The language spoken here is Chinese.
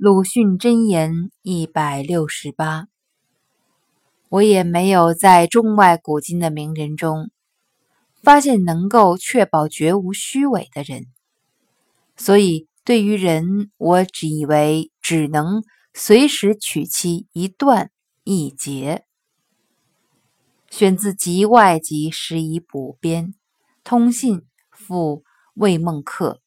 鲁迅箴言一百六十八：我也没有在中外古今的名人中发现能够确保绝无虚伪的人，所以对于人，我只以为只能随时取其一段一节。选自《集外集拾遗补编》，通信附魏孟克。